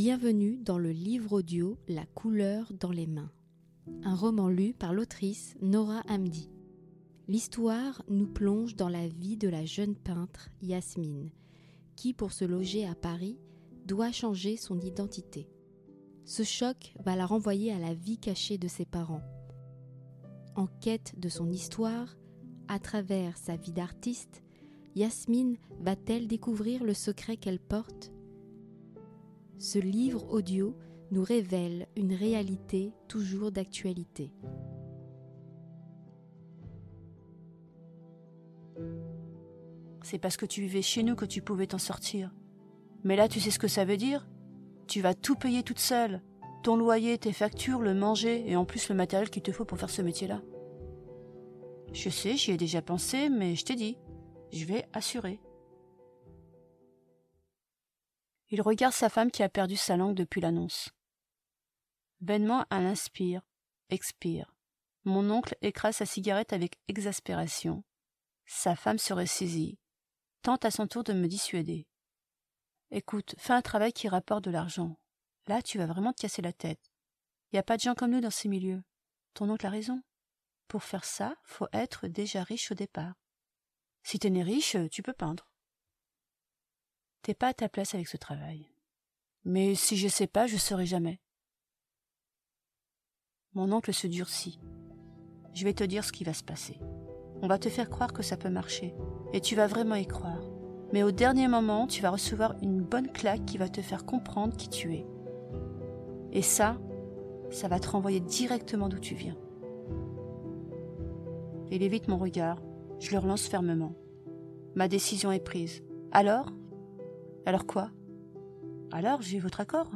Bienvenue dans le livre audio La couleur dans les mains, un roman lu par l'autrice Nora Hamdi. L'histoire nous plonge dans la vie de la jeune peintre Yasmine, qui, pour se loger à Paris, doit changer son identité. Ce choc va la renvoyer à la vie cachée de ses parents. En quête de son histoire, à travers sa vie d'artiste, Yasmine va-t-elle découvrir le secret qu'elle porte Ce livre audio nous révèle une réalité toujours d'actualité. C'est parce que tu vivais chez nous que tu pouvais t'en sortir. Mais là, tu sais ce que ça veut dire? Tu vas tout payer toute seule. Ton loyer, tes factures, le manger et en plus le matériel qu'il te faut pour faire ce métier-là. Je sais, j'y ai déjà pensé, mais je t'ai dit, je vais assurer. Il regarde sa femme qui a perdu sa langue depuis l'annonce. Vainement, elle inspire, expire. Mon oncle écrase sa cigarette avec exaspération. Sa femme se ressaisit, tente à son tour de me dissuader. Écoute, fais un travail qui rapporte de l'argent. Là, tu vas vraiment te casser la tête. Il n'y a pas de gens comme nous dans ces milieux. Ton oncle a raison. Pour faire ça, faut être déjà riche au départ. Si t'es né riche, tu peux peindre. T'es pas à ta place avec ce travail. Mais si je sais pas, je saurai jamais. Mon oncle se durcit. Je vais te dire ce qui va se passer. On va te faire croire que ça peut marcher, et tu vas vraiment y croire. Mais au dernier moment, tu vas recevoir une bonne claque qui va te faire comprendre qui tu es. Et ça, ça va te renvoyer directement d'où tu viens. Il évite mon regard. Je le relance fermement. Ma décision est prise. Alors Alors quoi? Alors j'ai votre accord?